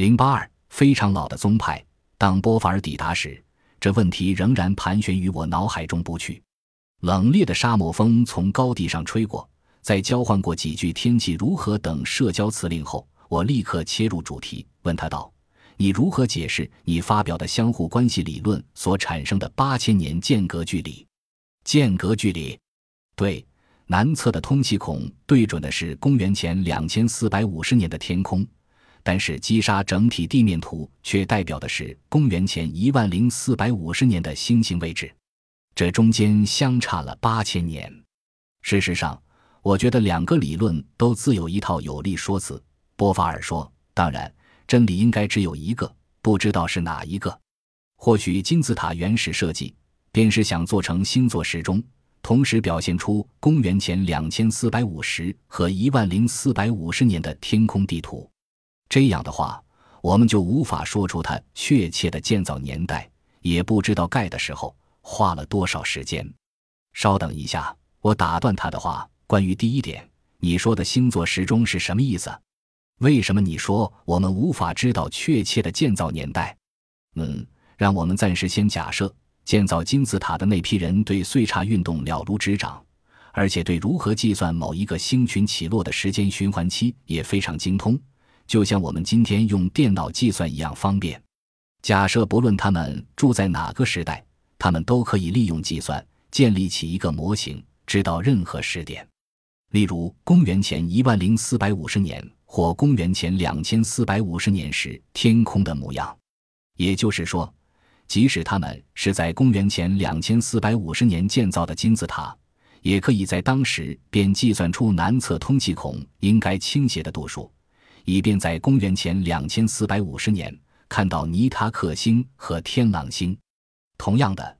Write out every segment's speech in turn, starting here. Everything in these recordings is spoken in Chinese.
零八二非常老的宗派。当波法尔抵达时，这问题仍然盘旋于我脑海中不去。冷冽的沙漠风从高地上吹过，在交换过几句天气如何等社交辞令后，我立刻切入主题，问他道：“你如何解释你发表的相互关系理论所产生的八千年间隔距离？间隔距离，对，南侧的通气孔对准的是公元前两千四百五十年的天空，但是击杀整体地面图却代表的是公元前一万零四百五十年的星星位置。”这中间相差了八千年。事实上，我觉得两个理论都自有一套有力说辞。波法尔说：“当然，真理应该只有一个，不知道是哪一个。或许金字塔原始设计便是想做成星座时钟，同时表现出公元前两千四百五十和一万零四百五十年的天空地图。这样的话，我们就无法说出它确切的建造年代，也不知道盖的时候。”花了多少时间？稍等一下，我打断他的话。关于第一点，你说的星座时钟是什么意思？为什么你说我们无法知道确切的建造年代？嗯，让我们暂时先假设，建造金字塔的那批人对岁差运动了如指掌，而且对如何计算某一个星群起落的时间循环期也非常精通，就像我们今天用电脑计算一样方便。假设不论他们住在哪个时代。他们都可以利用计算建立起一个模型，知道任何时点，例如公元前一万零四百五十年或公元前两千四百五十年时天空的模样。也就是说，即使他们是在公元前两千四百五十年建造的金字塔，也可以在当时便计算出南侧通气孔应该倾斜的度数，以便在公元前两千四百五十年看到尼塔克星和天狼星。同样的，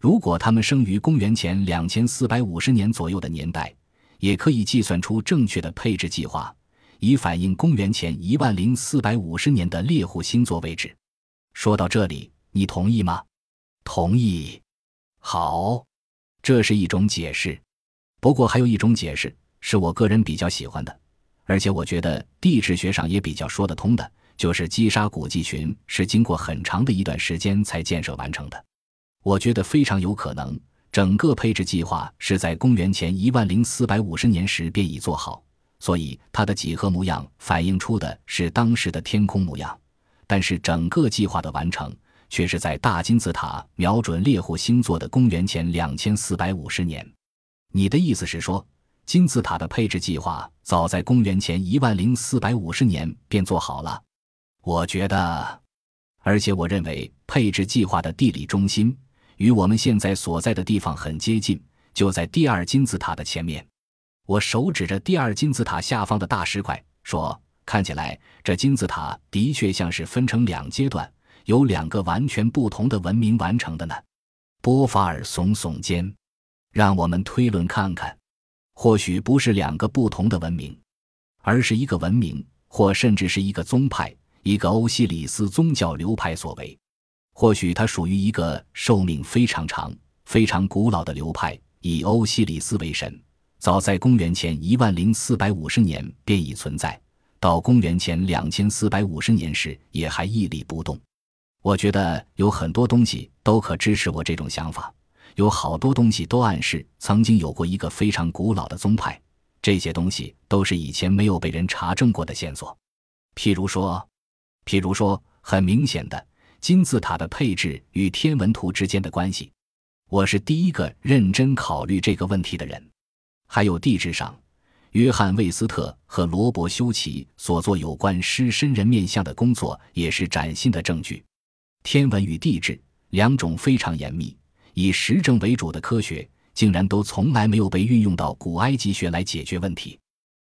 如果他们生于公元前两千四百五十年左右的年代，也可以计算出正确的配置计划，以反映公元前一万零四百五十年的猎户星座位置。说到这里，你同意吗？同意。好，这是一种解释。不过还有一种解释是我个人比较喜欢的，而且我觉得地质学上也比较说得通的，就是击杀古迹群是经过很长的一段时间才建设完成的。我觉得非常有可能，整个配置计划是在公元前一万零四百五十年时便已做好，所以它的几何模样反映出的是当时的天空模样。但是整个计划的完成却是在大金字塔瞄准猎户星座的公元前两千四百五十年。你的意思是说，金字塔的配置计划早在公元前一万零四百五十年便做好了？我觉得，而且我认为配置计划的地理中心。与我们现在所在的地方很接近，就在第二金字塔的前面。我手指着第二金字塔下方的大石块，说：“看起来这金字塔的确像是分成两阶段，由两个完全不同的文明完成的呢。”波法尔耸耸肩，让我们推论看看，或许不是两个不同的文明，而是一个文明，或甚至是一个宗派，一个欧西里斯宗教流派所为。或许它属于一个寿命非常长、非常古老的流派，以欧西里斯为神。早在公元前一万零四百五十年便已存在，到公元前两千四百五十年时也还屹立不动。我觉得有很多东西都可支持我这种想法，有好多东西都暗示曾经有过一个非常古老的宗派。这些东西都是以前没有被人查证过的线索。譬如说，譬如说，很明显的。金字塔的配置与天文图之间的关系，我是第一个认真考虑这个问题的人。还有地质上，约翰·魏斯特和罗伯·修奇所做有关狮身人面像的工作也是崭新的证据。天文与地质两种非常严密、以实证为主的科学，竟然都从来没有被运用到古埃及学来解决问题。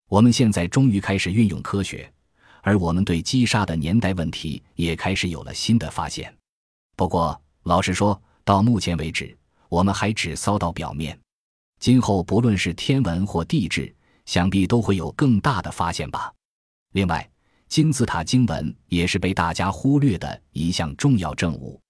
我们现在终于开始运用科学。而我们对击杀的年代问题也开始有了新的发现。不过，老实说，到目前为止，我们还只骚到表面。今后不论是天文或地质，想必都会有更大的发现吧。另外，金字塔经文也是被大家忽略的一项重要证物。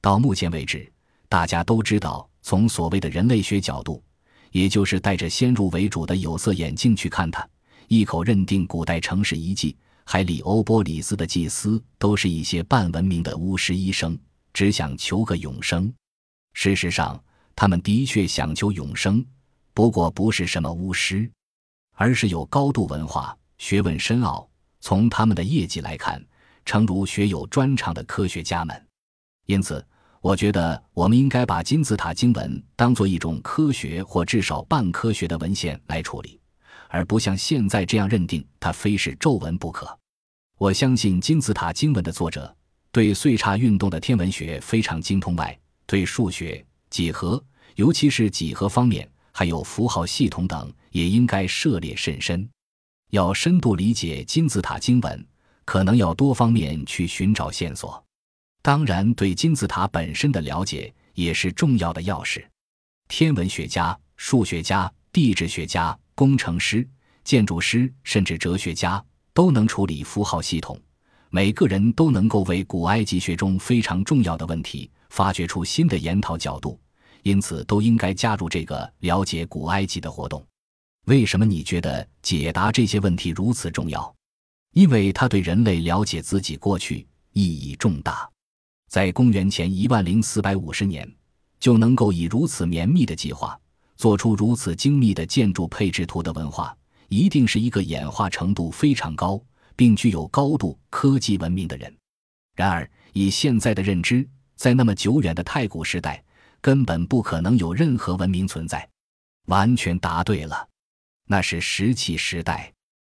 到目前为止，大家都知道，从所谓的人类学角度，也就是带着先入为主的有色眼镜去看它，一口认定古代城市遗迹。海里欧波里斯的祭司都是一些半文明的巫师医生，只想求个永生。事实上，他们的确想求永生，不过不是什么巫师，而是有高度文化、学问深奥。从他们的业绩来看，诚如学有专长的科学家们。因此，我觉得我们应该把金字塔经文当做一种科学或至少半科学的文献来处理。而不像现在这样认定它非是咒文不可。我相信金字塔经文的作者对岁差运动的天文学非常精通，外对数学、几何，尤其是几何方面，还有符号系统等，也应该涉猎甚深。要深度理解金字塔经文，可能要多方面去寻找线索。当然，对金字塔本身的了解也是重要的钥匙。天文学家、数学家、地质学家。工程师、建筑师，甚至哲学家都能处理符号系统。每个人都能够为古埃及学中非常重要的问题发掘出新的研讨角度，因此都应该加入这个了解古埃及的活动。为什么你觉得解答这些问题如此重要？因为它对人类了解自己过去意义重大。在公元前一万零四百五十年，就能够以如此绵密的计划。做出如此精密的建筑配置图的文化，一定是一个演化程度非常高，并具有高度科技文明的人。然而，以现在的认知，在那么久远的太古时代，根本不可能有任何文明存在。完全答对了，那是石器时代，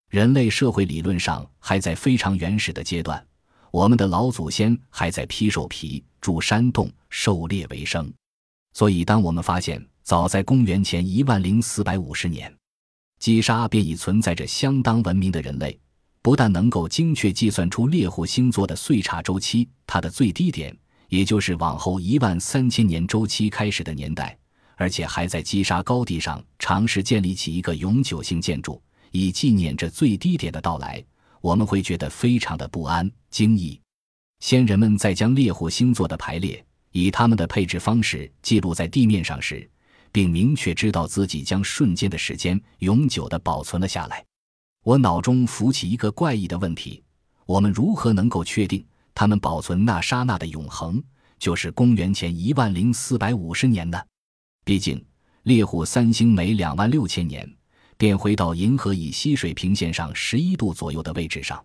人类社会理论上还在非常原始的阶段。我们的老祖先还在披兽皮、住山洞、狩猎为生。所以，当我们发现，早在公元前一万零四百五十年，击杀便已存在着相当文明的人类，不但能够精确计算出猎户星座的岁差周期，它的最低点，也就是往后一万三千年周期开始的年代，而且还在击杀高地上尝试建立起一个永久性建筑，以纪念这最低点的到来，我们会觉得非常的不安、惊异。先人们在将猎户星座的排列以他们的配置方式记录在地面上时，并明确知道自己将瞬间的时间永久地保存了下来。我脑中浮起一个怪异的问题：我们如何能够确定他们保存那刹那的永恒就是公元前一万零四百五十年呢？毕竟猎户三星每两万六千年便回到银河以西水平线上十一度左右的位置上，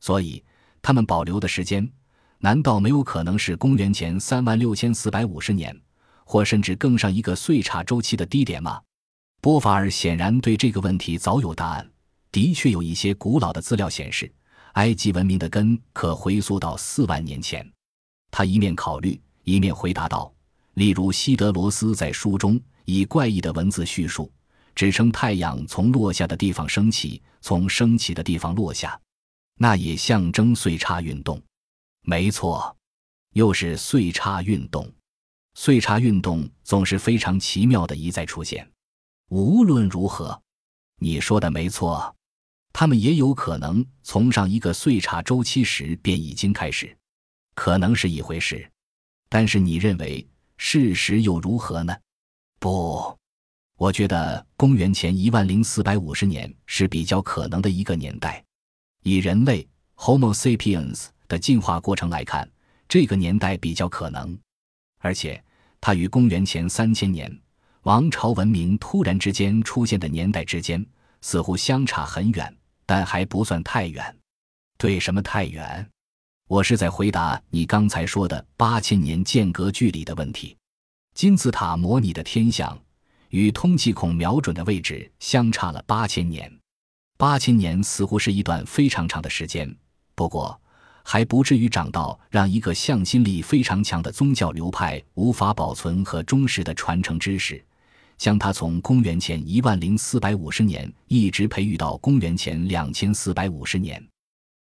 所以他们保留的时间难道没有可能是公元前三万六千四百五十年？或甚至更上一个岁差周期的低点吗？波法尔显然对这个问题早有答案。的确，有一些古老的资料显示，埃及文明的根可回溯到四万年前。他一面考虑，一面回答道：“例如，西德罗斯在书中以怪异的文字叙述，指称太阳从落下的地方升起，从升起的地方落下，那也象征岁差运动。没错，又是岁差运动。”岁差运动总是非常奇妙的一再出现。无论如何，你说的没错，他们也有可能从上一个岁差周期时便已经开始，可能是一回事。但是你认为事实又如何呢？不，我觉得公元前一万零四百五十年是比较可能的一个年代。以人类 Homo sapiens 的进化过程来看，这个年代比较可能。而且，它与公元前三千年王朝文明突然之间出现的年代之间似乎相差很远，但还不算太远。对什么太远？我是在回答你刚才说的八千年间隔距离的问题。金字塔模拟的天象与通气孔瞄准的位置相差了八千年。八千年似乎是一段非常长的时间，不过。还不至于长到让一个向心力非常强的宗教流派无法保存和忠实的传承知识，将它从公元前一万零四百五十年一直培育到公元前两千四百五十年。